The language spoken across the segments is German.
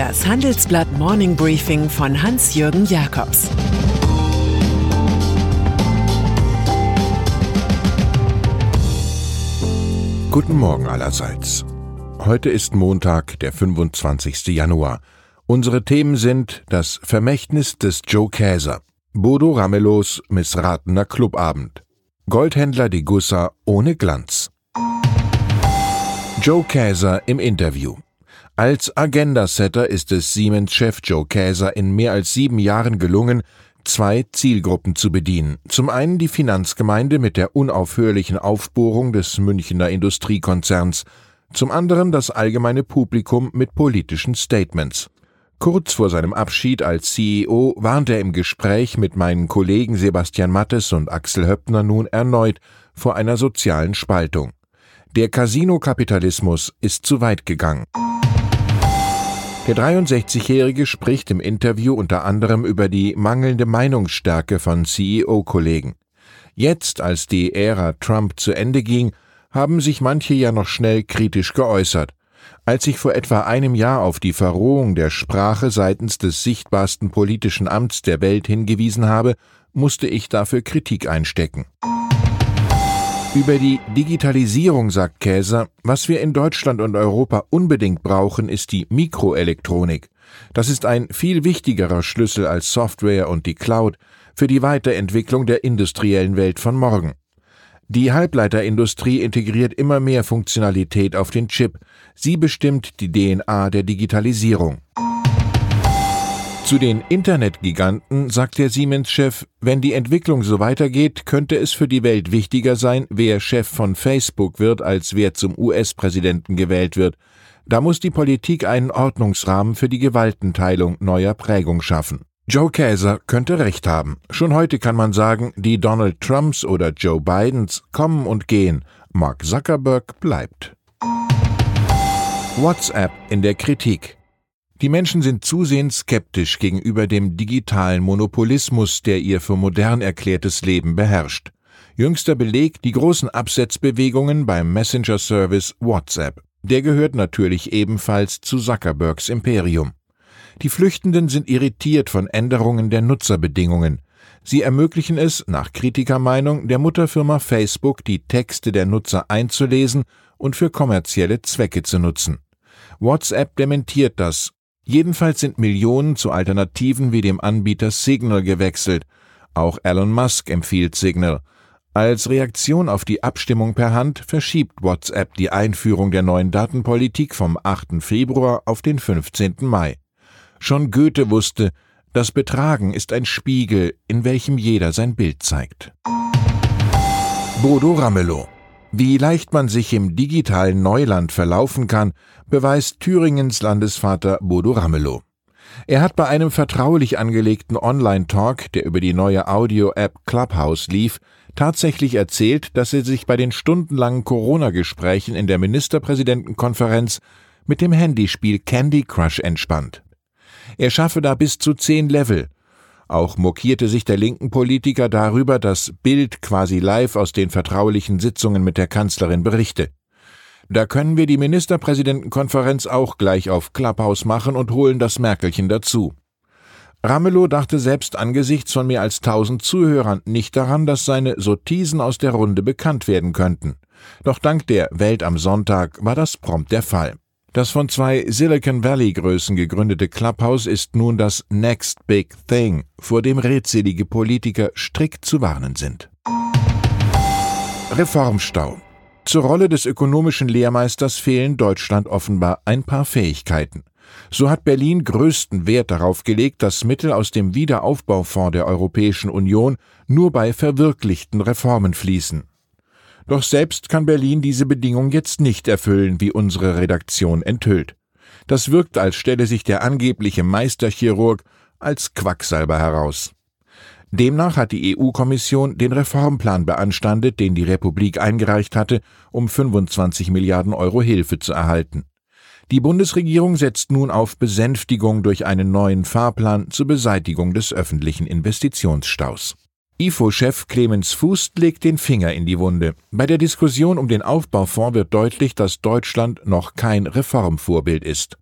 Das Handelsblatt Morning Briefing von Hans-Jürgen Jakobs Guten Morgen allerseits. Heute ist Montag, der 25. Januar. Unsere Themen sind das Vermächtnis des Joe Käser, Bodo Ramelos missratener Clubabend, Goldhändler de Gussa ohne Glanz. Joe Käser im Interview. Als Agenda-Setter ist es Siemens-Chef Joe Käser in mehr als sieben Jahren gelungen, zwei Zielgruppen zu bedienen. Zum einen die Finanzgemeinde mit der unaufhörlichen Aufbohrung des Münchner Industriekonzerns, zum anderen das allgemeine Publikum mit politischen Statements. Kurz vor seinem Abschied als CEO warnt er im Gespräch mit meinen Kollegen Sebastian Mattes und Axel Höppner nun erneut vor einer sozialen Spaltung. Der Casino-Kapitalismus ist zu weit gegangen. Der 63-Jährige spricht im Interview unter anderem über die mangelnde Meinungsstärke von CEO-Kollegen. Jetzt, als die Ära Trump zu Ende ging, haben sich manche ja noch schnell kritisch geäußert. Als ich vor etwa einem Jahr auf die Verrohung der Sprache seitens des sichtbarsten politischen Amts der Welt hingewiesen habe, musste ich dafür Kritik einstecken. Über die Digitalisierung sagt Käser, was wir in Deutschland und Europa unbedingt brauchen, ist die Mikroelektronik. Das ist ein viel wichtigerer Schlüssel als Software und die Cloud für die Weiterentwicklung der industriellen Welt von morgen. Die Halbleiterindustrie integriert immer mehr Funktionalität auf den Chip. Sie bestimmt die DNA der Digitalisierung. Zu den Internetgiganten sagt der Siemens-Chef, wenn die Entwicklung so weitergeht, könnte es für die Welt wichtiger sein, wer Chef von Facebook wird, als wer zum US-Präsidenten gewählt wird. Da muss die Politik einen Ordnungsrahmen für die Gewaltenteilung neuer Prägung schaffen. Joe Käser könnte recht haben. Schon heute kann man sagen, die Donald Trumps oder Joe Bidens kommen und gehen. Mark Zuckerberg bleibt. WhatsApp in der Kritik. Die Menschen sind zusehends skeptisch gegenüber dem digitalen Monopolismus, der ihr für modern erklärtes Leben beherrscht. Jüngster Beleg die großen Absetzbewegungen beim Messenger-Service WhatsApp. Der gehört natürlich ebenfalls zu Zuckerbergs Imperium. Die Flüchtenden sind irritiert von Änderungen der Nutzerbedingungen. Sie ermöglichen es, nach Kritikermeinung, der Mutterfirma Facebook die Texte der Nutzer einzulesen und für kommerzielle Zwecke zu nutzen. WhatsApp dementiert das. Jedenfalls sind Millionen zu Alternativen wie dem Anbieter Signal gewechselt. Auch Elon Musk empfiehlt Signal. Als Reaktion auf die Abstimmung per Hand verschiebt WhatsApp die Einführung der neuen Datenpolitik vom 8. Februar auf den 15. Mai. Schon Goethe wusste, das Betragen ist ein Spiegel, in welchem jeder sein Bild zeigt. Bodo Ramelow wie leicht man sich im digitalen Neuland verlaufen kann, beweist Thüringens Landesvater Bodo Ramelow. Er hat bei einem vertraulich angelegten Online-Talk, der über die neue Audio-App Clubhouse lief, tatsächlich erzählt, dass er sich bei den stundenlangen Corona-Gesprächen in der Ministerpräsidentenkonferenz mit dem Handyspiel Candy Crush entspannt. Er schaffe da bis zu zehn Level. Auch mokierte sich der linken Politiker darüber, dass Bild quasi live aus den vertraulichen Sitzungen mit der Kanzlerin berichte. Da können wir die Ministerpräsidentenkonferenz auch gleich auf Clubhouse machen und holen das Merkelchen dazu. Ramelow dachte selbst angesichts von mehr als tausend Zuhörern nicht daran, dass seine Sotisen aus der Runde bekannt werden könnten. Doch dank der Welt am Sonntag war das prompt der Fall. Das von zwei Silicon Valley Größen gegründete Clubhouse ist nun das Next Big Thing, vor dem redselige Politiker strikt zu warnen sind. Reformstau. Zur Rolle des ökonomischen Lehrmeisters fehlen Deutschland offenbar ein paar Fähigkeiten. So hat Berlin größten Wert darauf gelegt, dass Mittel aus dem Wiederaufbaufonds der Europäischen Union nur bei verwirklichten Reformen fließen. Doch selbst kann Berlin diese Bedingung jetzt nicht erfüllen, wie unsere Redaktion enthüllt. Das wirkt, als stelle sich der angebliche Meisterchirurg als Quacksalber heraus. Demnach hat die EU-Kommission den Reformplan beanstandet, den die Republik eingereicht hatte, um 25 Milliarden Euro Hilfe zu erhalten. Die Bundesregierung setzt nun auf Besänftigung durch einen neuen Fahrplan zur Beseitigung des öffentlichen Investitionsstaus. IFO-Chef Clemens Fuß legt den Finger in die Wunde. Bei der Diskussion um den Aufbaufonds wird deutlich, dass Deutschland noch kein Reformvorbild ist.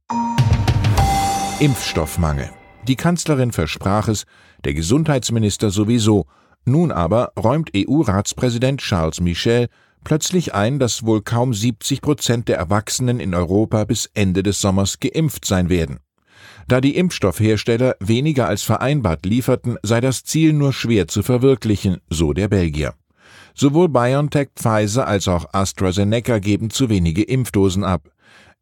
Impfstoffmangel. Die Kanzlerin versprach es, der Gesundheitsminister sowieso. Nun aber räumt EU-Ratspräsident Charles Michel plötzlich ein, dass wohl kaum 70 Prozent der Erwachsenen in Europa bis Ende des Sommers geimpft sein werden. Da die Impfstoffhersteller weniger als vereinbart lieferten, sei das Ziel nur schwer zu verwirklichen, so der Belgier. Sowohl BioNTech, Pfizer als auch AstraZeneca geben zu wenige Impfdosen ab.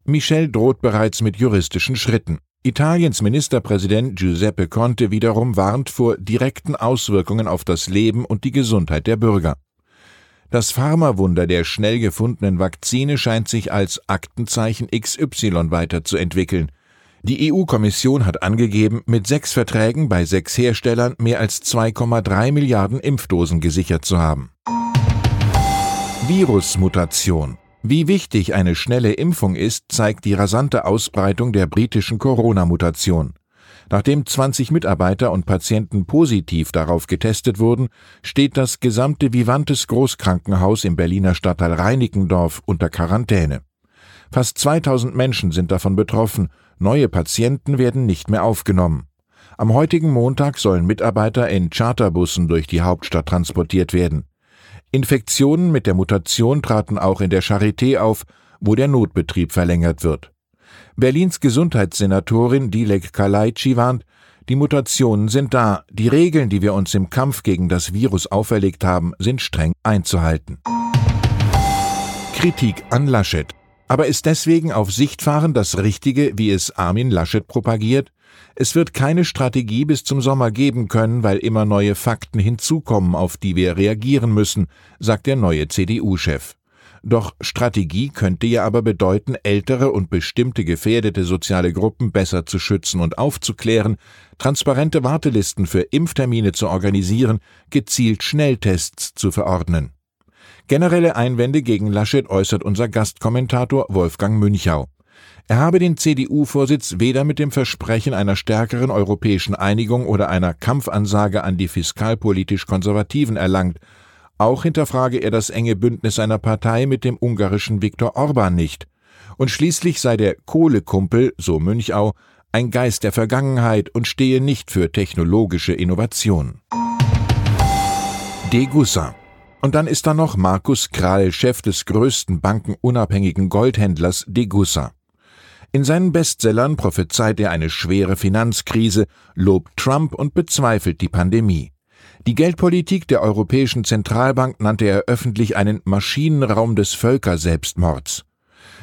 Michel droht bereits mit juristischen Schritten. Italiens Ministerpräsident Giuseppe Conte wiederum warnt vor direkten Auswirkungen auf das Leben und die Gesundheit der Bürger. Das Pharmawunder der schnell gefundenen Vakzine scheint sich als Aktenzeichen XY weiterzuentwickeln. Die EU-Kommission hat angegeben, mit sechs Verträgen bei sechs Herstellern mehr als 2,3 Milliarden Impfdosen gesichert zu haben. Virusmutation. Wie wichtig eine schnelle Impfung ist, zeigt die rasante Ausbreitung der britischen Corona-Mutation. Nachdem 20 Mitarbeiter und Patienten positiv darauf getestet wurden, steht das gesamte Vivantes Großkrankenhaus im Berliner Stadtteil Reinickendorf unter Quarantäne. Fast 2000 Menschen sind davon betroffen, neue Patienten werden nicht mehr aufgenommen. Am heutigen Montag sollen Mitarbeiter in Charterbussen durch die Hauptstadt transportiert werden. Infektionen mit der Mutation traten auch in der Charité auf, wo der Notbetrieb verlängert wird. Berlins Gesundheitssenatorin Dilek Kalaitschi warnt, die Mutationen sind da, die Regeln, die wir uns im Kampf gegen das Virus auferlegt haben, sind streng einzuhalten. Kritik an Laschet. Aber ist deswegen auf Sichtfahren das Richtige, wie es Armin Laschet propagiert? Es wird keine Strategie bis zum Sommer geben können, weil immer neue Fakten hinzukommen, auf die wir reagieren müssen, sagt der neue CDU-Chef. Doch Strategie könnte ja aber bedeuten, ältere und bestimmte gefährdete soziale Gruppen besser zu schützen und aufzuklären, transparente Wartelisten für Impftermine zu organisieren, gezielt Schnelltests zu verordnen. Generelle Einwände gegen Laschet äußert unser Gastkommentator Wolfgang Münchau. Er habe den CDU-Vorsitz weder mit dem Versprechen einer stärkeren europäischen Einigung oder einer Kampfansage an die fiskalpolitisch Konservativen erlangt, auch hinterfrage er das enge Bündnis seiner Partei mit dem ungarischen Viktor Orban nicht. Und schließlich sei der Kohlekumpel, so Münchau, ein Geist der Vergangenheit und stehe nicht für technologische Innovation. Degussa. Und dann ist da noch Markus Krall, Chef des größten bankenunabhängigen Goldhändlers Degussa. In seinen Bestsellern prophezeit er eine schwere Finanzkrise, lobt Trump und bezweifelt die Pandemie. Die Geldpolitik der Europäischen Zentralbank nannte er öffentlich einen Maschinenraum des Völkerselbstmords.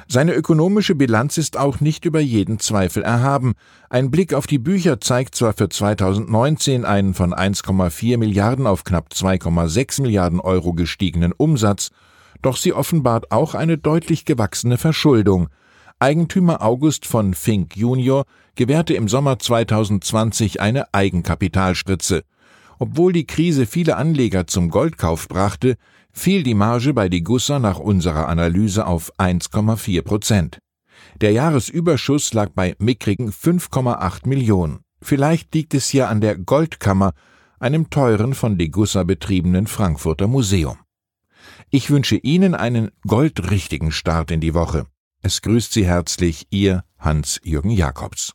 Seine ökonomische Bilanz ist auch nicht über jeden Zweifel erhaben. Ein Blick auf die Bücher zeigt zwar für 2019 einen von 1,4 Milliarden auf knapp 2,6 Milliarden Euro gestiegenen Umsatz, doch sie offenbart auch eine deutlich gewachsene Verschuldung. Eigentümer August von Fink Junior gewährte im Sommer 2020 eine Eigenkapitalspritze. Obwohl die Krise viele Anleger zum Goldkauf brachte, fiel die Marge bei Degussa nach unserer Analyse auf 1,4 Prozent. Der Jahresüberschuss lag bei mickrigen 5,8 Millionen. Vielleicht liegt es hier an der Goldkammer, einem teuren von Degussa betriebenen Frankfurter Museum. Ich wünsche Ihnen einen goldrichtigen Start in die Woche. Es grüßt Sie herzlich Ihr Hans-Jürgen Jakobs.